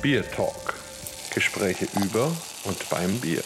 Bier Talk. Gespräche über und beim Bier.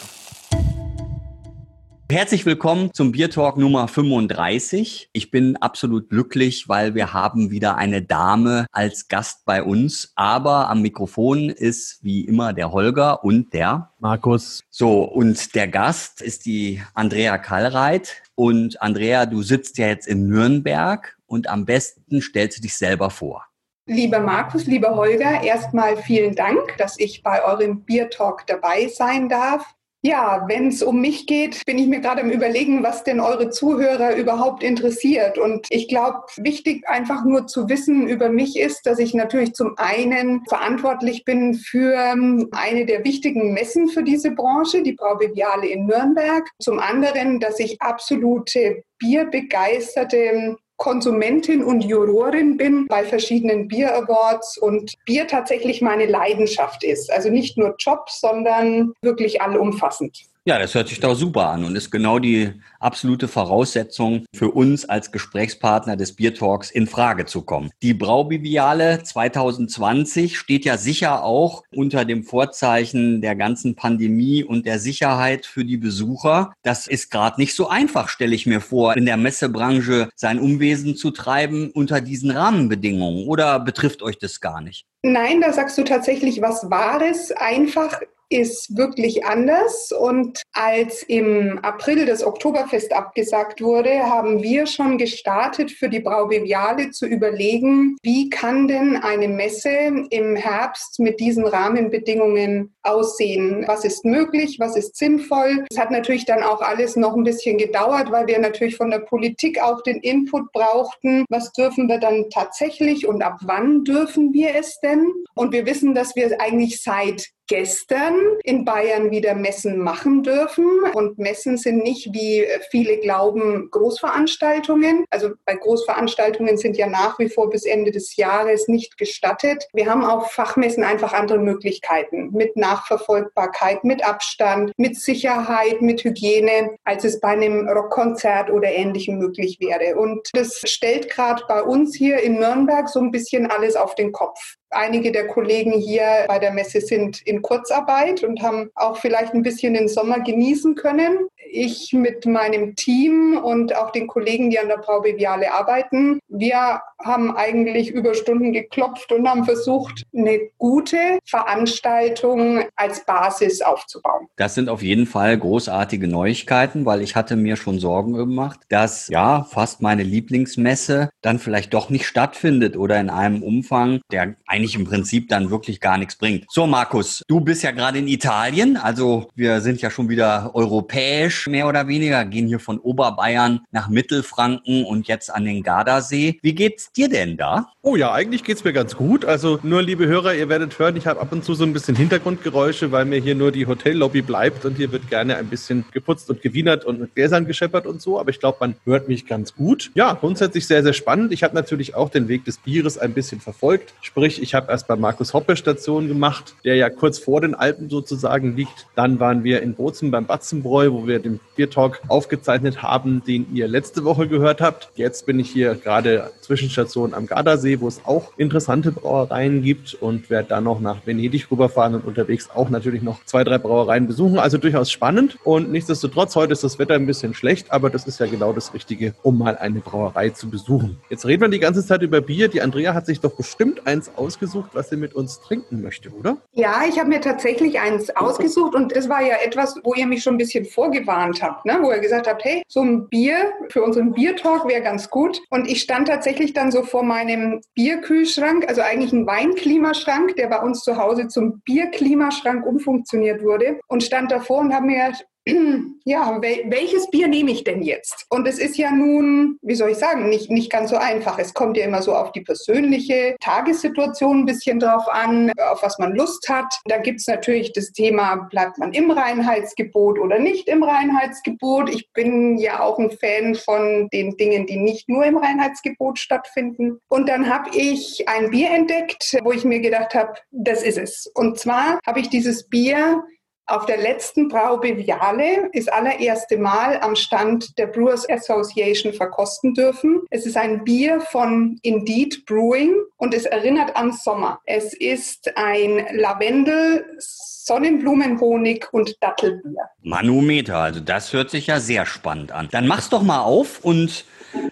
Herzlich willkommen zum Bier Talk Nummer 35. Ich bin absolut glücklich, weil wir haben wieder eine Dame als Gast bei uns. Aber am Mikrofon ist wie immer der Holger und der Markus. So, und der Gast ist die Andrea Kallreit. Und Andrea, du sitzt ja jetzt in Nürnberg und am besten stellst du dich selber vor. Lieber Markus, lieber Holger, erstmal vielen Dank, dass ich bei eurem Bier Talk dabei sein darf. Ja, wenn es um mich geht, bin ich mir gerade am Überlegen, was denn eure Zuhörer überhaupt interessiert. Und ich glaube, wichtig einfach nur zu wissen über mich ist, dass ich natürlich zum einen verantwortlich bin für ähm, eine der wichtigen Messen für diese Branche, die Braubeviale in Nürnberg. Zum anderen, dass ich absolute bierbegeisterte Konsumentin und Jurorin bin bei verschiedenen Bier Awards und Bier tatsächlich meine Leidenschaft ist. Also nicht nur Job, sondern wirklich allumfassend. Ja, das hört sich doch super an und ist genau die absolute Voraussetzung für uns als Gesprächspartner des Bier Talks in Frage zu kommen. Die Braubiviale 2020 steht ja sicher auch unter dem Vorzeichen der ganzen Pandemie und der Sicherheit für die Besucher. Das ist gerade nicht so einfach, stelle ich mir vor, in der Messebranche sein Umwesen zu treiben unter diesen Rahmenbedingungen. Oder betrifft euch das gar nicht? Nein, da sagst du tatsächlich was Wahres. Einfach ist wirklich anders. Und als im April das Oktoberfest abgesagt wurde, haben wir schon gestartet, für die Braubeviale zu überlegen, wie kann denn eine Messe im Herbst mit diesen Rahmenbedingungen aussehen? Was ist möglich? Was ist sinnvoll? Es hat natürlich dann auch alles noch ein bisschen gedauert, weil wir natürlich von der Politik auch den Input brauchten. Was dürfen wir dann tatsächlich und ab wann dürfen wir es denn? Und wir wissen, dass wir eigentlich seit gestern in Bayern wieder Messen machen dürfen. Und Messen sind nicht, wie viele glauben, Großveranstaltungen. Also bei Großveranstaltungen sind ja nach wie vor bis Ende des Jahres nicht gestattet. Wir haben auf Fachmessen einfach andere Möglichkeiten mit Nachverfolgbarkeit, mit Abstand, mit Sicherheit, mit Hygiene, als es bei einem Rockkonzert oder ähnlichem möglich wäre. Und das stellt gerade bei uns hier in Nürnberg so ein bisschen alles auf den Kopf. Einige der Kollegen hier bei der Messe sind in Kurzarbeit und haben auch vielleicht ein bisschen den Sommer genießen können. Ich mit meinem Team und auch den Kollegen, die an der Braubeviale arbeiten, wir haben eigentlich Überstunden geklopft und haben versucht, eine gute Veranstaltung als Basis aufzubauen. Das sind auf jeden Fall großartige Neuigkeiten, weil ich hatte mir schon Sorgen gemacht, dass ja fast meine Lieblingsmesse dann vielleicht doch nicht stattfindet oder in einem Umfang, der eigentlich im Prinzip dann wirklich gar nichts bringt. So, Markus, du bist ja gerade in Italien, also wir sind ja schon wieder europäisch mehr oder weniger, gehen hier von Oberbayern nach Mittelfranken und jetzt an den Gardasee. Wie geht's dir denn da? Oh ja, eigentlich geht's mir ganz gut. Also nur, liebe Hörer, ihr werdet hören, ich habe ab und zu so ein bisschen Hintergrundgeräusche, weil mir hier nur die Hotellobby bleibt und hier wird gerne ein bisschen geputzt und gewienert und mit Gläsern gescheppert und so. Aber ich glaube, man hört mich ganz gut. Ja, grundsätzlich sehr, sehr spannend. Ich habe natürlich auch den Weg des Bieres ein bisschen verfolgt. Sprich, ich habe erst bei Markus Hoppe Station gemacht, der ja kurz vor den Alpen sozusagen liegt. Dann waren wir in Bozen beim Batzenbräu, wo wir den Biertalk aufgezeichnet haben, den ihr letzte Woche gehört habt. Jetzt bin ich hier gerade Zwischenstation am Gardasee, wo es auch interessante Brauereien gibt und werde dann noch nach Venedig rüberfahren und unterwegs auch natürlich noch zwei, drei Brauereien besuchen. Also durchaus spannend und nichtsdestotrotz, heute ist das Wetter ein bisschen schlecht, aber das ist ja genau das Richtige, um mal eine Brauerei zu besuchen. Jetzt reden wir die ganze Zeit über Bier. Die Andrea hat sich doch bestimmt eins ausgesucht, was sie mit uns trinken möchte, oder? Ja, ich habe mir tatsächlich eins ausgesucht und das war ja etwas, wo ihr mich schon ein bisschen vorgewarnt habt, ne? wo ihr gesagt habt, hey, so ein Bier für unseren Biertalk wäre ganz gut. Und ich stand tatsächlich dann so vor meinem Bierkühlschrank, also eigentlich ein Weinklimaschrank, der bei uns zu Hause zum Bierklimaschrank umfunktioniert wurde und stand davor und habe mir gedacht, ja, wel welches Bier nehme ich denn jetzt? Und es ist ja nun, wie soll ich sagen, nicht, nicht ganz so einfach. Es kommt ja immer so auf die persönliche Tagessituation ein bisschen drauf an, auf was man Lust hat. Da gibt es natürlich das Thema, bleibt man im Reinheitsgebot oder nicht im Reinheitsgebot. Ich bin ja auch ein Fan von den Dingen, die nicht nur im Reinheitsgebot stattfinden. Und dann habe ich ein Bier entdeckt, wo ich mir gedacht habe, das ist es. Und zwar habe ich dieses Bier Auf der letzten Braubeviale ist allererste Mal am Stand der Brewers Association verkosten dürfen. Es ist ein Bier von Indeed Brewing und es erinnert an Sommer. Es ist ein Lavendel, Sonnenblumenhonig und Dattelbier. Manometer, also das hört sich ja sehr spannend an. Dann mach's doch mal auf und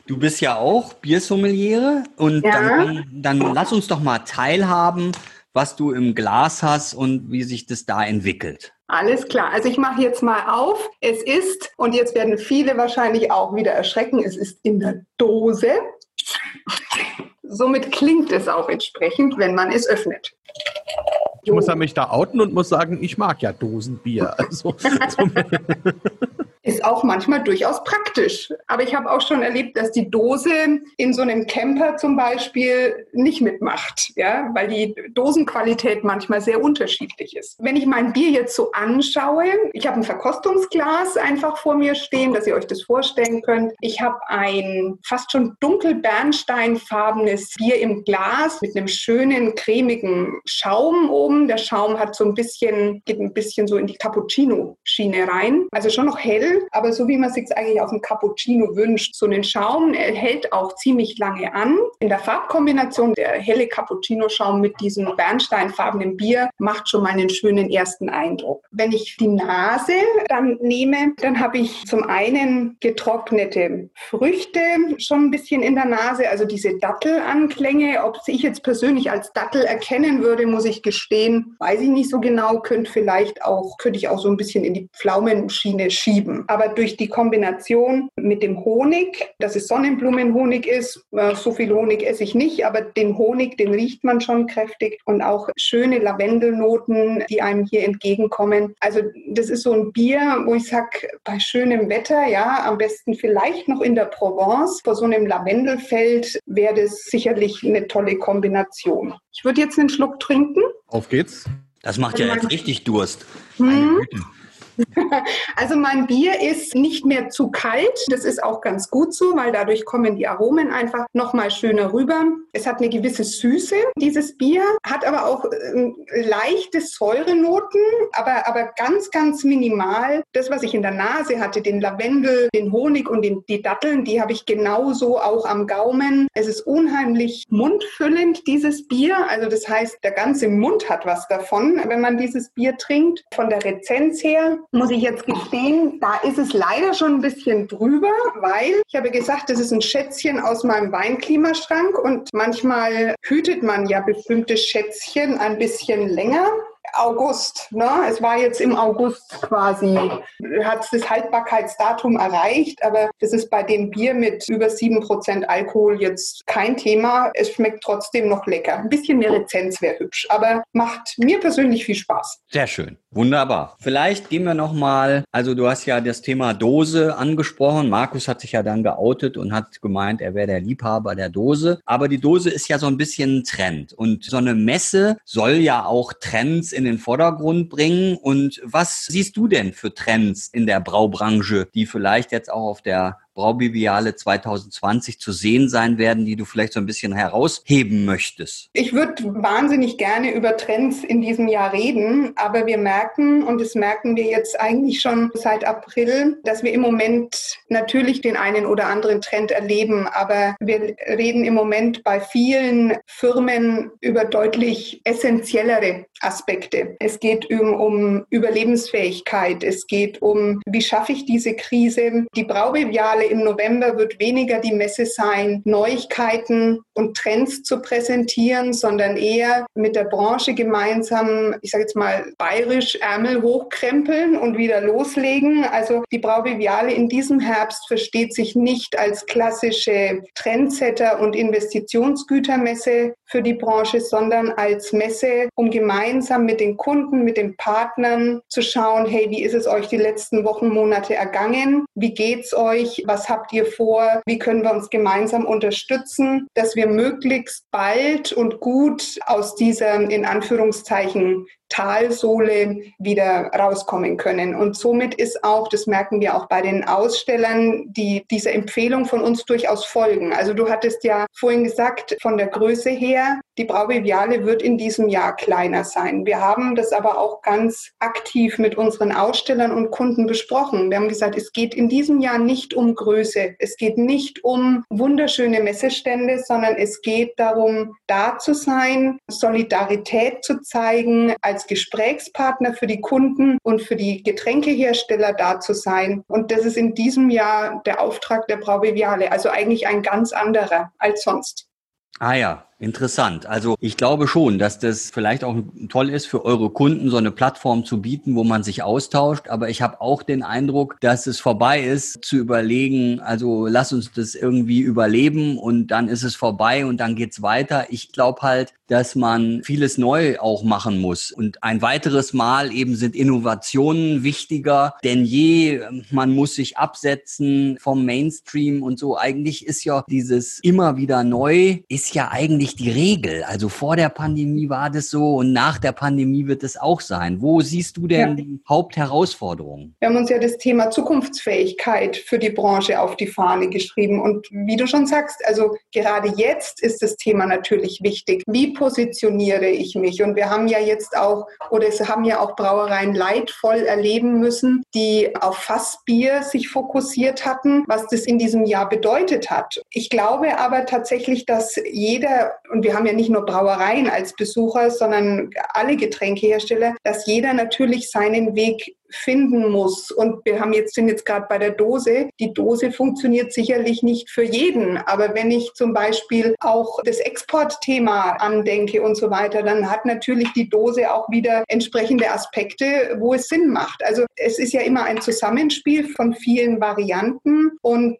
du bist ja auch Biersommeliere und ja. dann, dann lass uns doch mal teilhaben, was du im Glas hast und wie sich das da entwickelt. Alles klar. Also ich mache jetzt mal auf. Es ist, und jetzt werden viele wahrscheinlich auch wieder erschrecken, es ist in der Dose. Somit klingt es auch entsprechend, wenn man es öffnet. Ich muss ja mich da outen und muss sagen, ich mag ja Dosenbier. Also, Ist auch manchmal durchaus praktisch. Aber ich habe auch schon erlebt, dass die Dose in so einem Camper zum Beispiel nicht mitmacht, ja, weil die Dosenqualität manchmal sehr unterschiedlich ist. Wenn ich mein Bier jetzt so anschaue, ich habe ein Verkostungsglas einfach vor mir stehen, dass ihr euch das vorstellen könnt. Ich habe ein fast schon dunkel bernsteinfarbenes Bier im Glas mit einem schönen cremigen Schaum oben. Der Schaum hat so ein bisschen, geht ein bisschen so in die Cappuccino-Schiene rein. Also schon noch hell aber so wie man sich eigentlich aus dem Cappuccino wünscht. So einen Schaum hält auch ziemlich lange an. In der Farbkombination der helle Cappuccino-Schaum mit diesem bernsteinfarbenen Bier macht schon mal einen schönen ersten Eindruck. Wenn ich die Nase dann nehme, dann habe ich zum einen getrocknete Früchte schon ein bisschen in der Nase, also diese Dattelanklänge. Ob ich jetzt persönlich als Dattel erkennen würde, muss ich gestehen, weiß ich nicht so genau. Könnte vielleicht auch, könnte ich auch so ein bisschen in die Pflaumenschiene schieben. Aber durch die Kombination mit dem Honig, dass es Sonnenblumenhonig ist, äh, so viel Honig esse ich nicht, aber den Honig, den riecht man schon kräftig und auch schöne Lavendelnoten, die einem hier entgegenkommen. Also das ist so ein Bier, wo ich sage, bei schönem Wetter, ja, am besten vielleicht noch in der Provence, vor so einem Lavendelfeld wäre das sicherlich eine tolle Kombination. Ich würde jetzt einen Schluck trinken. Auf geht's. Das macht ja jetzt richtig Durst. Hm. Also mein Bier ist nicht mehr zu kalt. Das ist auch ganz gut so, weil dadurch kommen die Aromen einfach noch mal schöner rüber. Es hat eine gewisse Süße, dieses Bier, hat aber auch äh, leichte Säurenoten, aber, aber ganz, ganz minimal. Das, was ich in der Nase hatte, den Lavendel, den Honig und den, die Datteln, die habe ich genauso auch am Gaumen. Es ist unheimlich mundfüllend, dieses Bier. Also das heißt, der ganze Mund hat was davon, wenn man dieses Bier trinkt. Von der Rezenz her muss ich jetzt gestehen, da ist es leider schon ein bisschen drüber, weil ich habe gesagt, das ist ein Schätzchen aus meinem Weinklimaschrank und manchmal hütet man ja bestimmte Schätzchen ein bisschen länger. August. Ne? Es war jetzt im August quasi, hat das Haltbarkeitsdatum erreicht, aber das ist bei dem Bier mit über 7% Alkohol jetzt kein Thema. Es schmeckt trotzdem noch lecker. Ein bisschen mehr Lizenz wäre hübsch, aber macht mir persönlich viel Spaß. Sehr schön. Wunderbar. Vielleicht gehen wir nochmal, also du hast ja das Thema Dose angesprochen. Markus hat sich ja dann geoutet und hat gemeint, er wäre der Liebhaber der Dose. Aber die Dose ist ja so ein bisschen ein Trend. Und so eine Messe soll ja auch Trends in den Vordergrund bringen. Und was siehst du denn für Trends in der Braubranche, die vielleicht jetzt auch auf der Braubiviale 2020 zu sehen sein werden, die du vielleicht so ein bisschen herausheben möchtest? Ich würde wahnsinnig gerne über Trends in diesem Jahr reden, aber wir merken, und das merken wir jetzt eigentlich schon seit April, dass wir im Moment natürlich den einen oder anderen Trend erleben, aber wir reden im Moment bei vielen Firmen über deutlich essentiellere Aspekte. Es geht um, um Überlebensfähigkeit, es geht um, wie schaffe ich diese Krise. Die Braubiviale Biennale im November wird weniger die Messe sein, Neuigkeiten und Trends zu präsentieren, sondern eher mit der Branche gemeinsam, ich sage jetzt mal, bayerisch Ärmel hochkrempeln und wieder loslegen. Also die Braubiviale in diesem Herbst versteht sich nicht als klassische Trendsetter und Investitionsgütermesse für die Branche, sondern als Messe, um gemeinsam mit den Kunden, mit den Partnern zu schauen, hey, wie ist es euch die letzten Wochen, Monate ergangen? Wie geht's euch? Was habt ihr vor? Wie können wir uns gemeinsam unterstützen, dass wir möglichst bald und gut aus dieser in Anführungszeichen Talsohle wieder rauskommen können. Und somit ist auch, das merken wir auch bei den Ausstellern, die dieser Empfehlung von uns durchaus folgen. Also du hattest ja vorhin gesagt, von der Größe her, die Braubiviale wird in diesem Jahr kleiner sein. Wir haben das aber auch ganz aktiv mit unseren Ausstellern und Kunden besprochen. Wir haben gesagt, es geht in diesem Jahr nicht um Größe. Es geht nicht um wunderschöne Messestände, sondern es geht darum, da zu sein, Solidarität zu zeigen, als Gesprächspartner für die Kunden und für die Getränkehersteller da zu sein. Und das ist in diesem Jahr der Auftrag der Braubiviale, also eigentlich ein ganz anderer als sonst. Ah ja, Interessant. Also ich glaube schon, dass das vielleicht auch toll ist für eure Kunden, so eine Plattform zu bieten, wo man sich austauscht. Aber ich habe auch den Eindruck, dass es vorbei ist, zu überlegen, also lass uns das irgendwie überleben und dann ist es vorbei und dann geht's weiter. Ich glaube halt, dass man vieles neu auch machen muss. Und ein weiteres Mal eben sind Innovationen wichtiger denn je. Man muss sich absetzen vom Mainstream und so. Eigentlich ist ja dieses immer wieder neu, ist ja eigentlich nicht die Regel. Also vor der Pandemie war das so und nach der Pandemie wird es auch sein. Wo siehst du denn ja. die Hauptherausforderungen? Wir haben uns ja das Thema Zukunftsfähigkeit für die Branche auf die Fahne geschrieben. Und wie du schon sagst, also gerade jetzt ist das Thema natürlich wichtig. Wie positioniere ich mich? Und wir haben ja jetzt auch, oder es haben ja auch Brauereien leidvoll erleben müssen, die auf Fassbier sich fokussiert hatten, was das in diesem Jahr bedeutet hat. Ich glaube aber tatsächlich, dass jeder und wir haben ja nicht nur Brauereien als Besucher, sondern alle Getränkehersteller, dass jeder natürlich seinen Weg finden muss. Und wir haben jetzt, sind jetzt gerade bei der Dose. Die Dose funktioniert sicherlich nicht für jeden. Aber wenn ich zum Beispiel auch das Exportthema andenke und so weiter, dann hat natürlich die Dose auch wieder entsprechende Aspekte, wo es Sinn macht. Also es ist ja immer ein Zusammenspiel von vielen Varianten und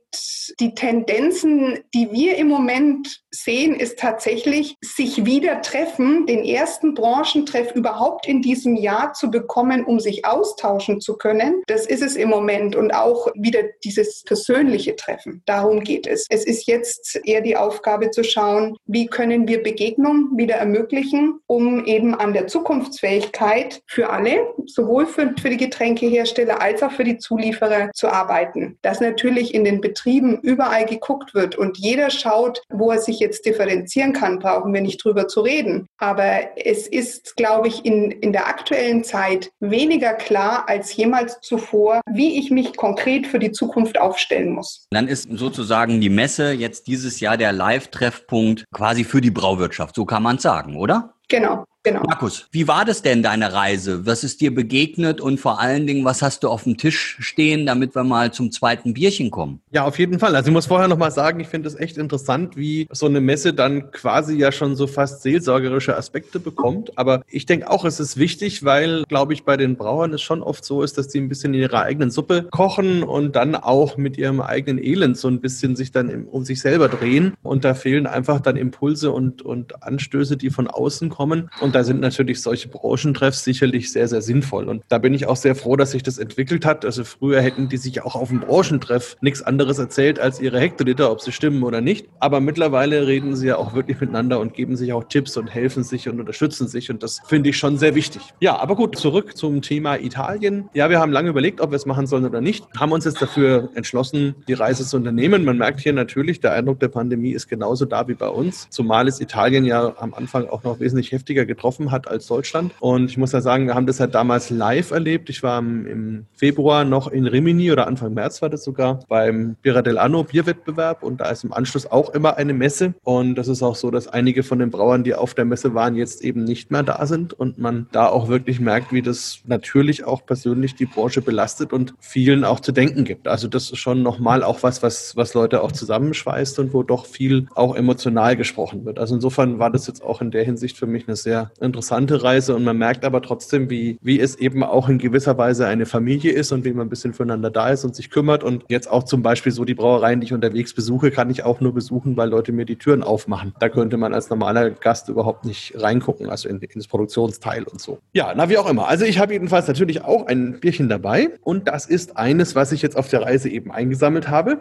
die Tendenzen, die wir im Moment sehen, ist tatsächlich, sich wieder treffen, den ersten Branchentreff überhaupt in diesem Jahr zu bekommen, um sich austauschen zu können. Das ist es im Moment und auch wieder dieses persönliche Treffen. Darum geht es. Es ist jetzt eher die Aufgabe zu schauen, wie können wir Begegnung wieder ermöglichen, um eben an der Zukunftsfähigkeit für alle, sowohl für, für die Getränkehersteller als auch für die Zulieferer zu arbeiten. Dass natürlich in den Betrieben überall geguckt wird und jeder schaut, wo er sich jetzt differenzieren kann, brauchen wir nicht drüber zu reden. Aber es ist, glaube ich, in, in der aktuellen Zeit weniger klar als jemals zuvor, wie ich mich konkret für die Zukunft aufstellen muss. Dann ist sozusagen die Messe jetzt dieses Jahr der Live-Treffpunkt quasi für die Brauwirtschaft. So kann man es sagen, oder? Genau. Genau. Markus, wie war das denn, deine Reise? Was ist dir begegnet und vor allen Dingen, was hast du auf dem Tisch stehen, damit wir mal zum zweiten Bierchen kommen? Ja, auf jeden Fall. Also ich muss vorher noch mal sagen, ich finde es echt interessant, wie so eine Messe dann quasi ja schon so fast seelsorgerische Aspekte bekommt. Aber ich denke auch, es ist wichtig, weil, glaube ich, bei den Brauern es schon oft so ist, dass die ein bisschen in ihrer eigenen Suppe kochen und dann auch mit ihrem eigenen Elend so ein bisschen sich dann um sich selber drehen. Und da fehlen einfach dann Impulse und, und Anstöße, die von außen kommen. Und und da sind natürlich solche Branchentreffs sicherlich sehr, sehr sinnvoll. Und da bin ich auch sehr froh, dass sich das entwickelt hat. Also früher hätten die sich auch auf dem Branchentreff nichts anderes erzählt als ihre Hektoliter, ob sie stimmen oder nicht. Aber mittlerweile reden sie ja auch wirklich miteinander und geben sich auch Tipps und helfen sich und unterstützen sich. Und das finde ich schon sehr wichtig. Ja, aber gut, zurück zum Thema Italien. Ja, wir haben lange überlegt, ob wir es machen sollen oder nicht. Haben uns jetzt dafür entschlossen, die Reise zu unternehmen. Man merkt hier natürlich, der Eindruck der Pandemie ist genauso da wie bei uns. Zumal es Italien ja am Anfang auch noch wesentlich heftiger getroffen getroffen hat als Deutschland. Und ich muss ja sagen, wir haben das halt damals live erlebt. Ich war im Februar noch in Rimini oder Anfang März war das sogar beim Birra del Bierwettbewerb und da ist im Anschluss auch immer eine Messe. Und das ist auch so, dass einige von den Brauern, die auf der Messe waren, jetzt eben nicht mehr da sind und man da auch wirklich merkt, wie das natürlich auch persönlich die Branche belastet und vielen auch zu denken gibt. Also das ist schon nochmal auch was, was, was Leute auch zusammenschweißt und wo doch viel auch emotional gesprochen wird. Also insofern war das jetzt auch in der Hinsicht für mich eine sehr interessante Reise und man merkt aber trotzdem, wie, wie es eben auch in gewisser Weise eine Familie ist und wie man ein bisschen füreinander da ist und sich kümmert. Und jetzt auch zum Beispiel so die Brauereien, die ich unterwegs besuche, kann ich auch nur besuchen, weil Leute mir die Türen aufmachen. Da könnte man als normaler Gast überhaupt nicht reingucken, also in, in das Produktionsteil und so. Ja, na wie auch immer. Also ich habe jedenfalls natürlich auch ein Bierchen dabei und das ist eines, was ich jetzt auf der Reise eben eingesammelt habe.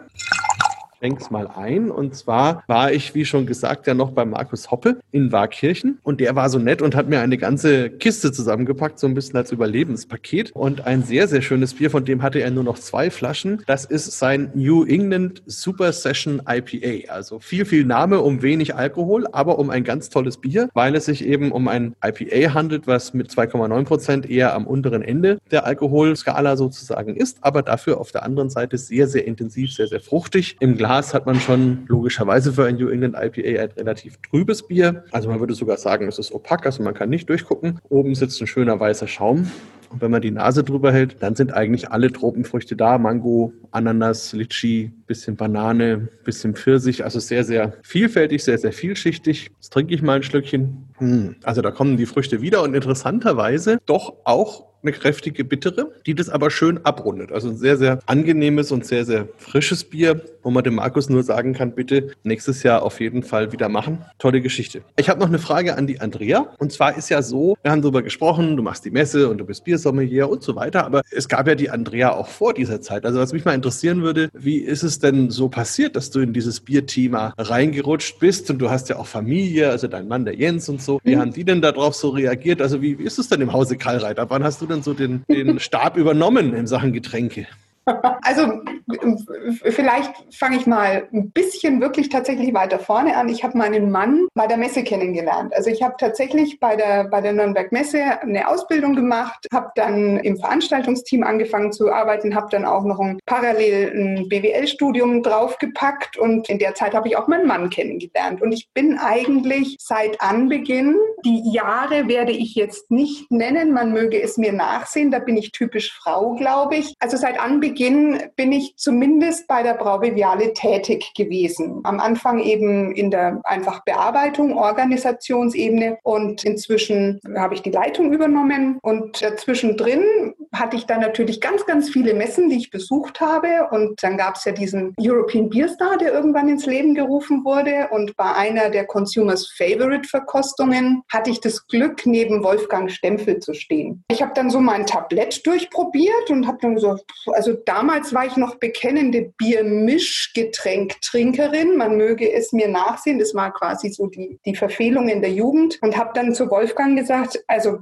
Schenk's mal ein. Und zwar war ich, wie schon gesagt, ja noch bei Markus Hoppe in Waakirchen. Und der war so nett und hat mir eine ganze Kiste zusammengepackt, so ein bisschen als Überlebenspaket. Und ein sehr, sehr schönes Bier, von dem hatte er nur noch zwei Flaschen. Das ist sein New England Super Session IPA. Also viel, viel Name um wenig Alkohol, aber um ein ganz tolles Bier, weil es sich eben um ein IPA handelt, was mit 2,9 Prozent eher am unteren Ende der Alkoholskala sozusagen ist, aber dafür auf der anderen Seite sehr, sehr intensiv, sehr, sehr fruchtig. Im Glas hat man schon logischerweise für ein New England IPA ein relativ trübes Bier. Also man würde sogar sagen, es ist opak, also man kann nicht durchgucken. Oben sitzt ein schöner weißer Schaum. Und wenn man die Nase drüber hält, dann sind eigentlich alle Tropenfrüchte da. Mango, Ananas, Litchi, bisschen Banane, bisschen Pfirsich. Also sehr, sehr vielfältig, sehr, sehr vielschichtig. Jetzt trinke ich mal ein Schlückchen. Hm, also da kommen die Früchte wieder und interessanterweise doch auch eine kräftige bittere, die das aber schön abrundet. Also ein sehr, sehr angenehmes und sehr, sehr frisches Bier, wo man dem Markus nur sagen kann, bitte nächstes Jahr auf jeden Fall wieder machen. Tolle Geschichte. Ich habe noch eine Frage an die Andrea. Und zwar ist ja so, wir haben darüber gesprochen, du machst die Messe und du bist Biersommelier und so weiter. Aber es gab ja die Andrea auch vor dieser Zeit. Also was mich mal interessieren würde, wie ist es denn so passiert, dass du in dieses Bierthema reingerutscht bist? Und du hast ja auch Familie, also dein Mann, der Jens und so. Wie mhm. haben die denn darauf so reagiert? Also wie, wie ist es denn im Hause Karlreiter? Wann hast du denn so den, den Stab übernommen in Sachen Getränke? Also vielleicht fange ich mal ein bisschen wirklich tatsächlich weiter vorne an. Ich habe meinen Mann bei der Messe kennengelernt. Also ich habe tatsächlich bei der, bei der Nürnberg Messe eine Ausbildung gemacht, habe dann im Veranstaltungsteam angefangen zu arbeiten, habe dann auch noch ein parallel ein BWL-Studium draufgepackt und in der Zeit habe ich auch meinen Mann kennengelernt. Und ich bin eigentlich seit Anbeginn, die Jahre werde ich jetzt nicht nennen, man möge es mir nachsehen, da bin ich typisch Frau, glaube ich. Also seit Anbeginn Beginn bin ich zumindest bei der Braubeviale tätig gewesen. Am Anfang eben in der einfach Bearbeitung, Organisationsebene und inzwischen habe ich die Leitung übernommen und zwischendrin hatte ich dann natürlich ganz, ganz viele Messen, die ich besucht habe und dann gab es ja diesen European Beer Star, der irgendwann ins Leben gerufen wurde und bei einer der Consumers Favorite Verkostungen hatte ich das Glück, neben Wolfgang Stempfel zu stehen. Ich habe dann so mein Tablett durchprobiert und habe dann gesagt, also damals war ich noch bekennende Biermischgetränktrinkerin. Man möge es mir nachsehen. Das war quasi so die, die Verfehlung in der Jugend. Und habe dann zu Wolfgang gesagt, also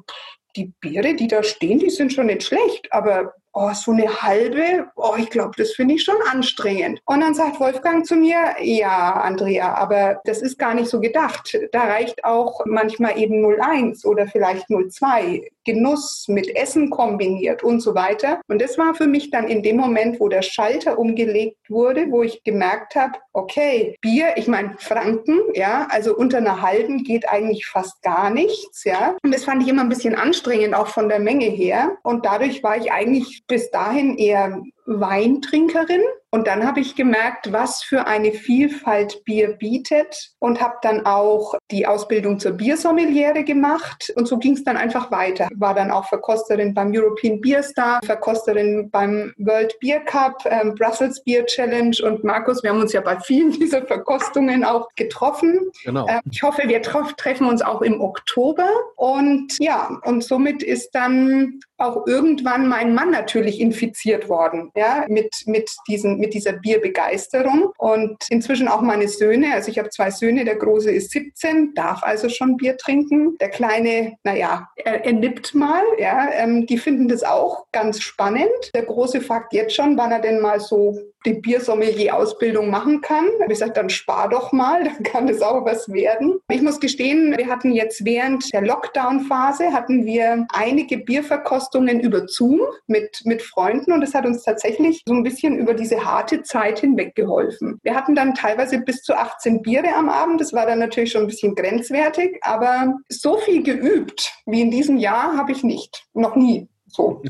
die Biere, die da stehen, die sind schon nicht schlecht, aber oh, so eine halbe, oh, ich glaube, das finde ich schon anstrengend. Und dann sagt Wolfgang zu mir, ja, Andrea, aber das ist gar nicht so gedacht. Da reicht auch manchmal eben 01 oder vielleicht 02. Genuss mit Essen kombiniert und so weiter. Und das war für mich dann in dem Moment, wo der Schalter umgelegt wurde, wo ich gemerkt habe, okay, Bier, ich meine Franken, ja, also unter einer halben geht eigentlich fast gar nichts, ja. Und das fand ich immer ein bisschen anstrengend, auch von der Menge her. Und dadurch war ich eigentlich bis dahin eher Weintrinkerin und dann habe ich gemerkt, was für eine Vielfalt Bier bietet und habe dann auch die Ausbildung zur Biersommeliere gemacht und so ging es dann einfach weiter. War dann auch Verkosterin beim European Beer Star, Verkosterin beim World Beer Cup, ähm, Brussels Beer Challenge und Markus, wir haben uns ja bei vielen dieser Verkostungen auch getroffen. Genau. Ähm, ich hoffe, wir treffen uns auch im Oktober und ja, und somit ist dann auch irgendwann mein Mann natürlich infiziert worden ja, mit, mit, diesen, mit dieser Bierbegeisterung. Und inzwischen auch meine Söhne, also ich habe zwei Söhne, der Große ist 17, darf also schon Bier trinken. Der Kleine, naja, er, er nippt mal, ja, ähm, die finden das auch ganz spannend. Der Große fragt jetzt schon, wann er denn mal so die Biersommelier-Ausbildung machen kann. Da habe gesagt, dann spar doch mal, dann kann das auch was werden. Ich muss gestehen, wir hatten jetzt während der Lockdown-Phase hatten wir einige Bierverkostungen über Zoom mit, mit Freunden und es hat uns tatsächlich so ein bisschen über diese harte Zeit hinweg geholfen. Wir hatten dann teilweise bis zu 18 Biere am Abend. Das war dann natürlich schon ein bisschen grenzwertig, aber so viel geübt wie in diesem Jahr habe ich nicht. Noch nie. So.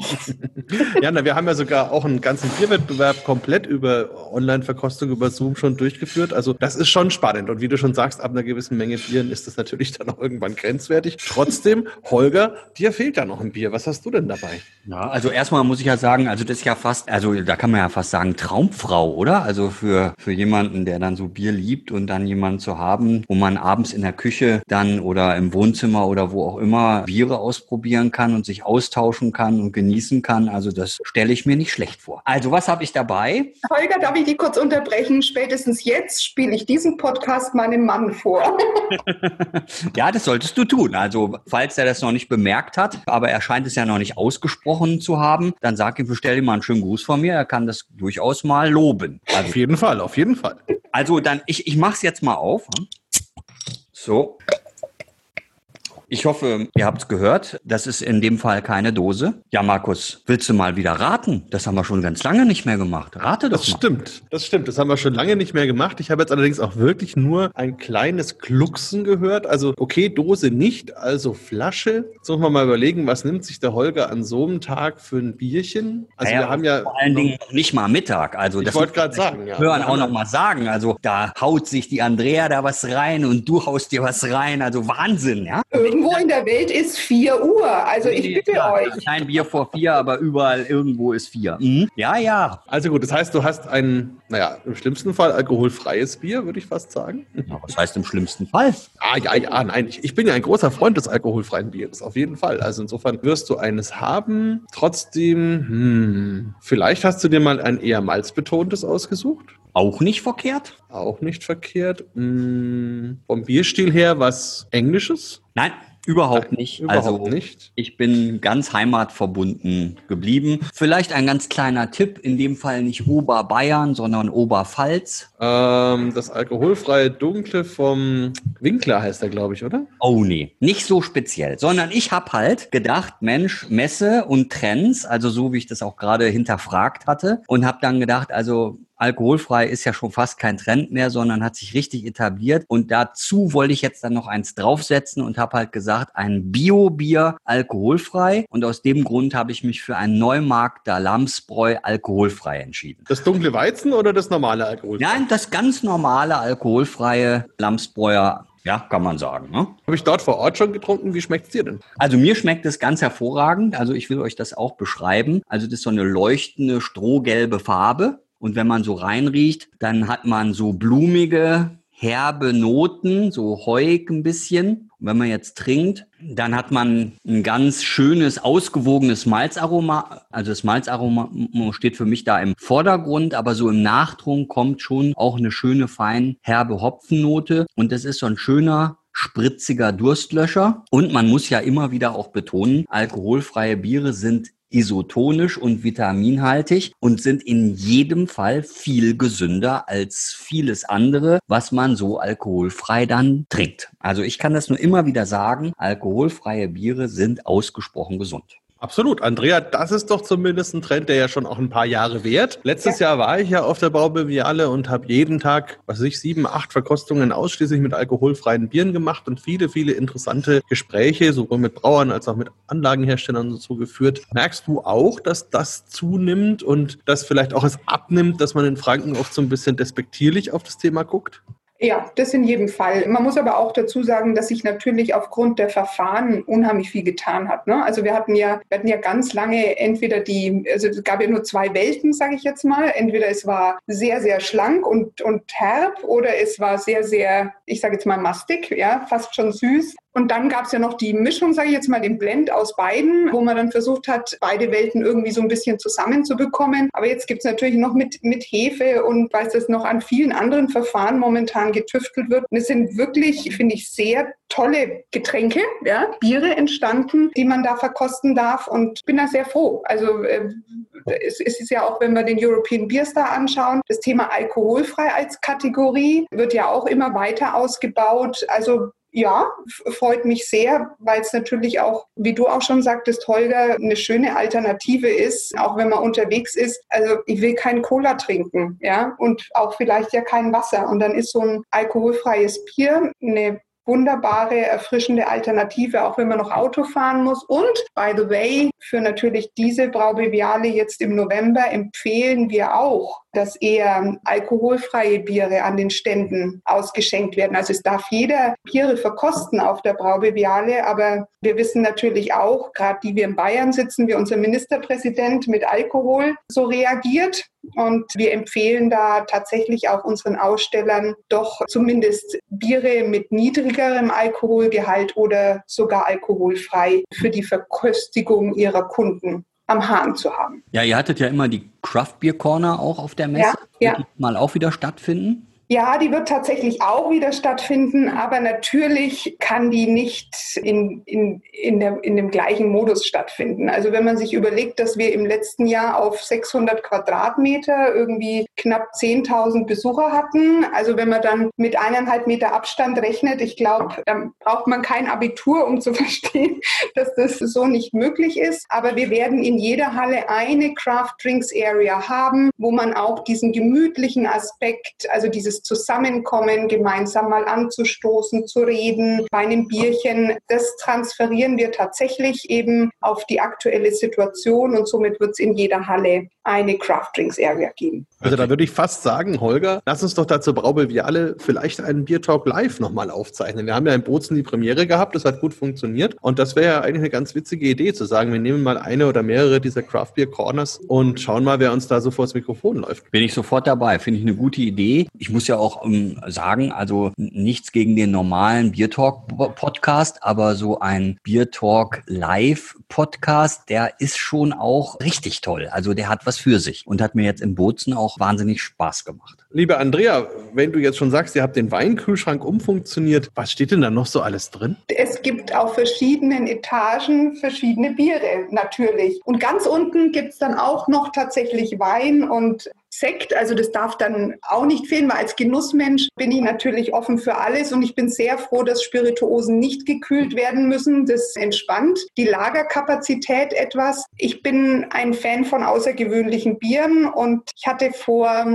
ja, na, wir haben ja sogar auch einen ganzen Bierwettbewerb komplett über Online-Verkostung über Zoom schon durchgeführt. Also das ist schon spannend. Und wie du schon sagst, ab einer gewissen Menge Bieren ist das natürlich dann auch irgendwann grenzwertig. Trotzdem, Holger, dir fehlt ja noch ein Bier. Was hast du denn dabei? Ja, also erstmal muss ich ja sagen, also das ist ja fast, also da kann man ja fast sagen, Traumfrau, oder? Also für, für jemanden, der dann so Bier liebt und dann jemanden zu haben, wo man abends in der Küche dann oder im Wohnzimmer oder wo auch immer Biere ausprobieren kann und sich austauschen kann kann und genießen kann. Also das stelle ich mir nicht schlecht vor. Also was habe ich dabei? Holger, darf ich die kurz unterbrechen? Spätestens jetzt spiele ich diesen Podcast meinem Mann vor. ja, das solltest du tun. Also falls er das noch nicht bemerkt hat, aber er scheint es ja noch nicht ausgesprochen zu haben, dann sag ihm, bestell ihm mal einen schönen Gruß von mir. Er kann das durchaus mal loben. Also, auf jeden Fall, auf jeden Fall. Also dann, ich, ich mache es jetzt mal auf. So. Ich hoffe, ihr habt es gehört. Das ist in dem Fall keine Dose. Ja, Markus, willst du mal wieder raten? Das haben wir schon ganz lange nicht mehr gemacht. Rate doch das mal. Das stimmt, das stimmt. Das haben wir schon lange nicht mehr gemacht. Ich habe jetzt allerdings auch wirklich nur ein kleines Klucksen gehört. Also, okay, Dose nicht, also Flasche. Jetzt muss man mal überlegen, was nimmt sich der Holger an so einem Tag für ein Bierchen? Also, naja, wir haben ja. Vor allen Dingen nicht mal Mittag. Also, ich wollte gerade sagen, ja. Hören auch noch mal sagen. Also, da haut sich die Andrea da was rein und du haust dir was rein. Also, Wahnsinn, ja? Irgendwo in der Welt ist 4 Uhr. Also ich bitte ja, euch. Kein Bier vor vier, aber überall irgendwo ist vier. Mhm. Ja, ja. Also gut, das heißt, du hast ein, naja, im schlimmsten Fall alkoholfreies Bier, würde ich fast sagen. Ja, was heißt im schlimmsten Fall? Ah, ja, ja, nein. Ich, ich bin ja ein großer Freund des alkoholfreien Bieres, auf jeden Fall. Also insofern wirst du eines haben. Trotzdem, hm, vielleicht hast du dir mal ein eher malzbetontes ausgesucht. Auch nicht verkehrt? Auch nicht verkehrt. Hm, vom Bierstil her was Englisches? Nein, Überhaupt nicht. Überhaupt also nicht. ich bin ganz heimatverbunden geblieben. Vielleicht ein ganz kleiner Tipp, in dem Fall nicht Oberbayern, sondern Oberpfalz. Ähm, das alkoholfreie Dunkle vom Winkler heißt er, glaube ich, oder? Oh nee, nicht so speziell, sondern ich habe halt gedacht, Mensch, Messe und Trends, also so wie ich das auch gerade hinterfragt hatte und habe dann gedacht, also alkoholfrei ist ja schon fast kein Trend mehr, sondern hat sich richtig etabliert. Und dazu wollte ich jetzt dann noch eins draufsetzen und habe halt gesagt, ein Bio-Bier alkoholfrei. Und aus dem Grund habe ich mich für ein Neumarkter Lamsbräu alkoholfrei entschieden. Das dunkle Weizen oder das normale alkoholfreie? Nein, das ganz normale alkoholfreie Lamsbräuer ja, kann man sagen. Ne? Habe ich dort vor Ort schon getrunken? Wie schmeckt es dir denn? Also mir schmeckt es ganz hervorragend. Also ich will euch das auch beschreiben. Also das ist so eine leuchtende, strohgelbe Farbe. Und wenn man so reinriecht, dann hat man so blumige, herbe Noten, so heuig ein bisschen. Und wenn man jetzt trinkt, dann hat man ein ganz schönes, ausgewogenes Malzaroma. Also das Malzaroma steht für mich da im Vordergrund, aber so im Nachtrunk kommt schon auch eine schöne, fein herbe Hopfennote. Und das ist so ein schöner, spritziger Durstlöscher. Und man muss ja immer wieder auch betonen, alkoholfreie Biere sind isotonisch und vitaminhaltig und sind in jedem Fall viel gesünder als vieles andere, was man so alkoholfrei dann trinkt. Also ich kann das nur immer wieder sagen, alkoholfreie Biere sind ausgesprochen gesund. Absolut. Andrea, das ist doch zumindest ein Trend, der ja schon auch ein paar Jahre währt. Letztes ja. Jahr war ich ja auf der Baubeviale und habe jeden Tag, was weiß ich, sieben, acht Verkostungen ausschließlich mit alkoholfreien Bieren gemacht und viele, viele interessante Gespräche, sowohl mit Brauern als auch mit Anlagenherstellern und so geführt. Merkst du auch, dass das zunimmt und dass vielleicht auch es abnimmt, dass man in Franken oft so ein bisschen despektierlich auf das Thema guckt? Ja, das in jedem Fall. Man muss aber auch dazu sagen, dass sich natürlich aufgrund der Verfahren unheimlich viel getan hat. Ne? Also wir hatten ja, wir hatten ja ganz lange entweder die, also es gab ja nur zwei Welten, sage ich jetzt mal. Entweder es war sehr, sehr schlank und, und herb oder es war sehr, sehr, ich sage jetzt mal mastig, ja, fast schon süß. Und dann gab es ja noch die Mischung, sage ich jetzt mal, den Blend aus beiden, wo man dann versucht hat, beide Welten irgendwie so ein bisschen zusammenzubekommen. Aber jetzt gibt es natürlich noch mit, mit Hefe und weiß das noch an vielen anderen Verfahren momentan getüftelt wird. Und es sind wirklich, finde ich, sehr tolle Getränke, ja, Biere entstanden, die man da verkosten darf. Und bin da sehr froh. Also äh, es, es ist ja auch, wenn wir den European Beer Star anschauen, das Thema alkoholfrei als Kategorie wird ja auch immer weiter ausgebaut. Also ja, freut mich sehr, weil es natürlich auch, wie du auch schon sagtest, Holger, eine schöne Alternative ist, auch wenn man unterwegs ist. Also ich will kein Cola trinken, ja, und auch vielleicht ja kein Wasser. Und dann ist so ein alkoholfreies Bier eine wunderbare, erfrischende Alternative, auch wenn man noch Auto fahren muss. Und, by the way, für natürlich diese Braubeviale jetzt im November empfehlen wir auch, dass eher alkoholfreie Biere an den Ständen ausgeschenkt werden. Also es darf jeder Biere verkosten auf der Braubeviale, aber wir wissen natürlich auch, gerade die wir in Bayern sitzen, wie unser Ministerpräsident mit Alkohol so reagiert. Und wir empfehlen da tatsächlich auch unseren Ausstellern doch zumindest Biere mit niedrigerem Alkoholgehalt oder sogar alkoholfrei für die Verköstigung ihrer Kunden am Hahn zu haben. Ja, ihr hattet ja immer die Craft Beer Corner auch auf der Messe. Ja, ja. mal auch wieder stattfinden? Ja, die wird tatsächlich auch wieder stattfinden, aber natürlich kann die nicht in, in, in, der, in dem gleichen Modus stattfinden. Also wenn man sich überlegt, dass wir im letzten Jahr auf 600 Quadratmeter irgendwie knapp 10.000 Besucher hatten, also wenn man dann mit eineinhalb Meter Abstand rechnet, ich glaube, dann braucht man kein Abitur, um zu verstehen, dass das so nicht möglich ist. Aber wir werden in jeder Halle eine Craft Drinks Area haben, wo man auch diesen gemütlichen Aspekt, also dieses Zusammenkommen, gemeinsam mal anzustoßen, zu reden, bei einem Bierchen, das transferieren wir tatsächlich eben auf die aktuelle Situation und somit wird es in jeder Halle eine Craft Drinks Area geben. Also da würde ich fast sagen, Holger, lass uns doch dazu alle vielleicht einen Bier Talk live nochmal aufzeichnen. Wir haben ja in Bozen die Premiere gehabt, das hat gut funktioniert und das wäre ja eigentlich eine ganz witzige Idee zu sagen, wir nehmen mal eine oder mehrere dieser Craft Beer Corners und schauen mal, wer uns da so vors Mikrofon läuft. Bin ich sofort dabei, finde ich eine gute Idee. Ich muss ja auch um, ähm, sagen, also nichts gegen den normalen Bier Talk Podcast, aber so ein Bier Talk Live Podcast, der ist schon auch richtig toll. Also der hat was für sich und hat mir jetzt in Bozen auch wahnsinnig Spaß gemacht. Liebe Andrea, wenn du jetzt schon sagst, ihr habt den Weinkühlschrank umfunktioniert, was steht denn da noch so alles drin? Es gibt auf verschiedenen Etagen verschiedene Biere, natürlich. Und ganz unten gibt es dann auch noch tatsächlich Wein und Sekt. Also das darf dann auch nicht fehlen, weil als Genussmensch bin ich natürlich offen für alles und ich bin sehr froh, dass Spirituosen nicht gekühlt werden müssen. Das entspannt die Lagerkapazität etwas. Ich bin ein Fan von außergewöhnlichen Bieren und ich hatte vor,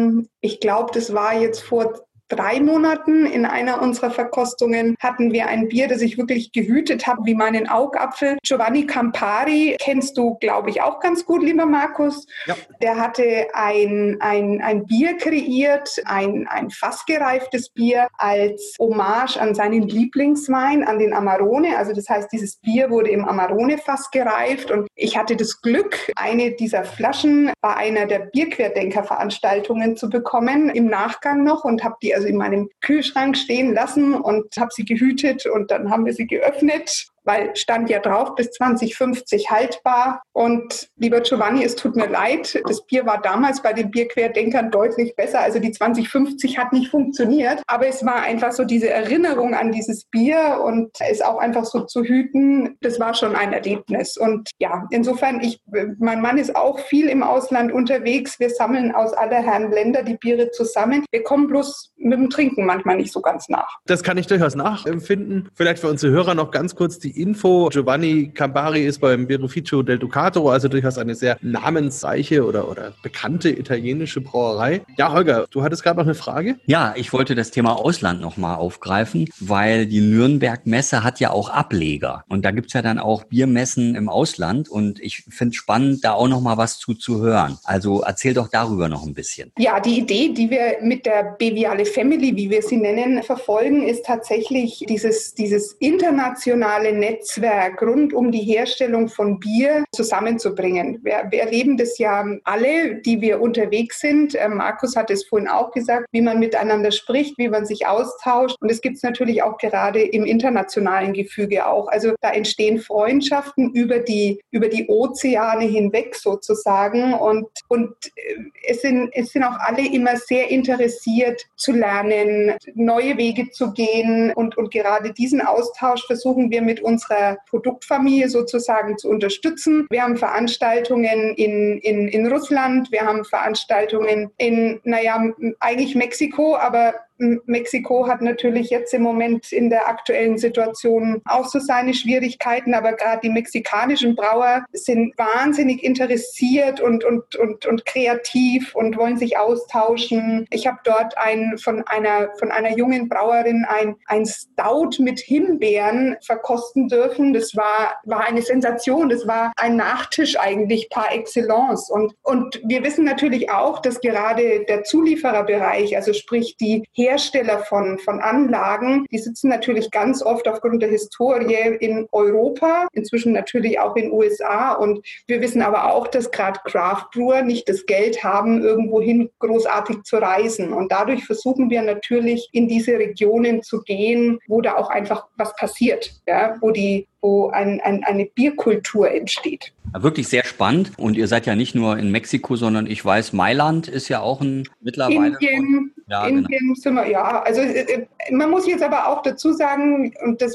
ich glaube, das war jetzt vor drei Monaten in einer unserer Verkostungen hatten wir ein Bier, das ich wirklich gehütet habe, wie meinen Augapfel. Giovanni Campari kennst du, glaube ich, auch ganz gut, lieber Markus. Ja. Der hatte ein, ein, ein Bier kreiert, ein, ein fassgereiftes Bier als Hommage an seinen Lieblingswein, an den Amarone. Also das heißt, dieses Bier wurde im Amarone-Fass gereift und ich hatte das Glück, eine dieser Flaschen bei einer der Bierquerdenker-Veranstaltungen zu bekommen, im Nachgang noch und habe die also in meinem Kühlschrank stehen lassen und habe sie gehütet und dann haben wir sie geöffnet weil stand ja drauf bis 2050 haltbar. Und lieber Giovanni, es tut mir leid, das Bier war damals bei den Bierquerdenkern deutlich besser. Also die 2050 hat nicht funktioniert, aber es war einfach so diese Erinnerung an dieses Bier und es auch einfach so zu hüten, das war schon ein Erlebnis. Und ja, insofern, ich, mein Mann ist auch viel im Ausland unterwegs. Wir sammeln aus aller Herren Länder die Biere zusammen. Wir kommen bloß mit dem Trinken manchmal nicht so ganz nach. Das kann ich durchaus nachempfinden. Vielleicht für unsere Hörer noch ganz kurz die Info. Giovanni Campari ist beim Birrificio del Ducato, also durchaus eine sehr namensreiche oder, oder bekannte italienische Brauerei. Ja, Holger, du hattest gerade noch eine Frage? Ja, ich wollte das Thema Ausland nochmal aufgreifen, weil die Nürnberg-Messe hat ja auch Ableger. Und da gibt es ja dann auch Biermessen im Ausland. Und ich finde es spannend, da auch nochmal was zu, zu hören. Also erzähl doch darüber noch ein bisschen. Ja, die Idee, die wir mit der Beviale Family, wie wir sie nennen, verfolgen, ist tatsächlich dieses, dieses internationale Netzwerk rund um die Herstellung von Bier zusammenzubringen. Wir, wir erleben das ja alle, die wir unterwegs sind. Äh, Markus hat es vorhin auch gesagt, wie man miteinander spricht, wie man sich austauscht. Und es gibt es natürlich auch gerade im internationalen Gefüge auch. Also da entstehen Freundschaften über die, über die Ozeane hinweg sozusagen. Und, und äh, es, sind, es sind auch alle immer sehr interessiert zu lernen, neue Wege zu gehen. Und, und gerade diesen Austausch versuchen wir mit unserer Produktfamilie sozusagen zu unterstützen. Wir haben Veranstaltungen in, in, in Russland, wir haben Veranstaltungen in, naja, eigentlich Mexiko, aber Mexiko hat natürlich jetzt im Moment in der aktuellen Situation auch so seine Schwierigkeiten, aber gerade die mexikanischen Brauer sind wahnsinnig interessiert und, und, und, und kreativ und wollen sich austauschen. Ich habe dort ein, von, einer, von einer jungen Brauerin ein, ein Stout mit Himbeeren verkosten dürfen. Das war, war eine Sensation. Das war ein Nachtisch eigentlich par excellence. Und, und wir wissen natürlich auch, dass gerade der Zuliefererbereich, also sprich die Hersteller von, von Anlagen, die sitzen natürlich ganz oft aufgrund der Historie in Europa, inzwischen natürlich auch in USA. Und wir wissen aber auch, dass gerade Craft Brewer nicht das Geld haben, irgendwohin großartig zu reisen. Und dadurch versuchen wir natürlich in diese Regionen zu gehen, wo da auch einfach was passiert, ja, wo die wo ein, ein, eine Bierkultur entsteht. Wirklich sehr spannend. Und ihr seid ja nicht nur in Mexiko, sondern ich weiß, Mailand ist ja auch ein mittlerweile. Indien, ja, Indien genau. sind wir, ja. Also äh, äh, man muss jetzt aber auch dazu sagen, und das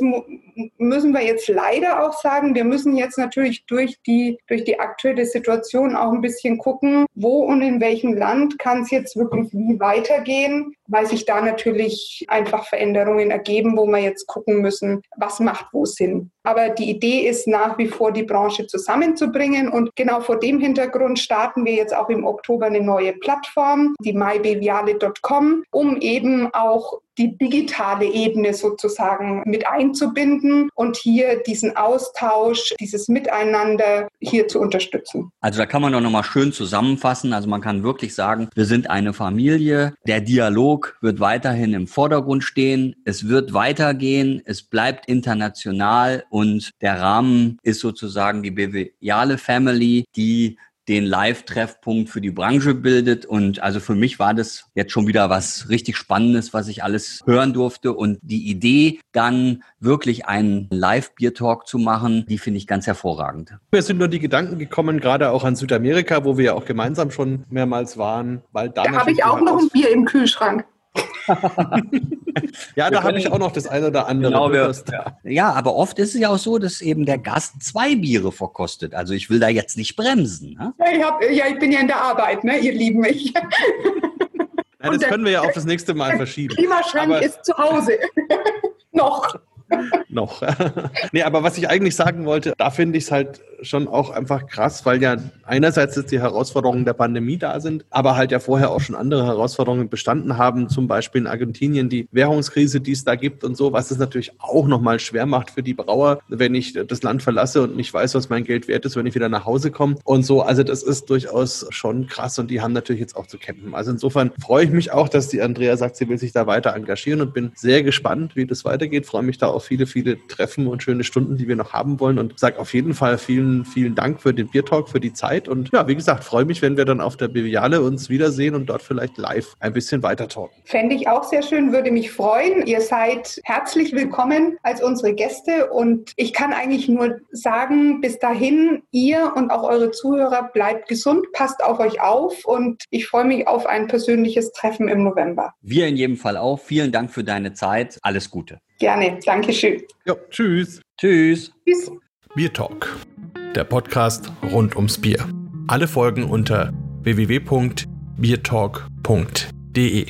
müssen wir jetzt leider auch sagen, wir müssen jetzt natürlich durch die, durch die aktuelle Situation auch ein bisschen gucken, wo und in welchem Land kann es jetzt wirklich wie weitergehen, weil sich da natürlich einfach Veränderungen ergeben, wo wir jetzt gucken müssen, was macht wo Sinn. Aber die Idee ist nach wie vor, die Branche zusammenzubringen. Und genau vor dem Hintergrund starten wir jetzt auch im Oktober eine neue Plattform, die mybeviale.com, um eben auch die digitale Ebene sozusagen mit einzubinden und hier diesen Austausch, dieses Miteinander hier zu unterstützen. Also da kann man doch nochmal schön zusammenfassen. Also man kann wirklich sagen, wir sind eine Familie. Der Dialog wird weiterhin im Vordergrund stehen. Es wird weitergehen. Es bleibt international und der Rahmen ist sozusagen die Beviale Family, die den Live-Treffpunkt für die Branche bildet. Und also für mich war das jetzt schon wieder was richtig Spannendes, was ich alles hören durfte. Und die Idee, dann wirklich einen Live-Bier-Talk zu machen, die finde ich ganz hervorragend. Mir sind nur die Gedanken gekommen, gerade auch an Südamerika, wo wir ja auch gemeinsam schon mehrmals waren. Weil da da habe ich auch noch ein Bier im Kühlschrank. ja, da habe ich auch noch das eine oder andere. Genau, wir, ja. ja, aber oft ist es ja auch so, dass eben der Gast zwei Biere verkostet. Also ich will da jetzt nicht bremsen. Ne? Ja, ich hab, ja, ich bin ja in der Arbeit, ne? ihr lieben mich. Ja, das können wir ja auf das nächste Mal verschieben. Klimaschrank aber ist zu Hause. noch. noch. nee, aber was ich eigentlich sagen wollte, da finde ich es halt schon auch einfach krass, weil ja einerseits jetzt die Herausforderungen der Pandemie da sind, aber halt ja vorher auch schon andere Herausforderungen bestanden haben, zum Beispiel in Argentinien die Währungskrise, die es da gibt und so, was es natürlich auch nochmal schwer macht für die Brauer, wenn ich das Land verlasse und nicht weiß, was mein Geld wert ist, wenn ich wieder nach Hause komme und so. Also das ist durchaus schon krass und die haben natürlich jetzt auch zu kämpfen. Also insofern freue ich mich auch, dass die Andrea sagt, sie will sich da weiter engagieren und bin sehr gespannt, wie das weitergeht. Freue mich da auf viele, viele Treffen und schöne Stunden, die wir noch haben wollen und sage auf jeden Fall vielen vielen, vielen Dank für den Biertalk, für die Zeit. Und ja, wie gesagt, freue mich, wenn wir dann auf der Biviale uns wiedersehen und dort vielleicht live ein bisschen weiter talken. Fände ich auch sehr schön, würde mich freuen. Ihr seid herzlich willkommen als unsere Gäste und ich kann eigentlich nur sagen, bis dahin, ihr und auch eure Zuhörer bleibt gesund, passt auf euch auf und ich freue mich auf ein persönliches Treffen im November. Wir in jedem Fall auch. Vielen Dank für deine Zeit. Alles Gute. Gerne. Dankeschön. Ja, tschüss. Tschüss. Tschüss. Bier Talk der Podcast rund ums Bier. Alle Folgen unter www.biertalk.de.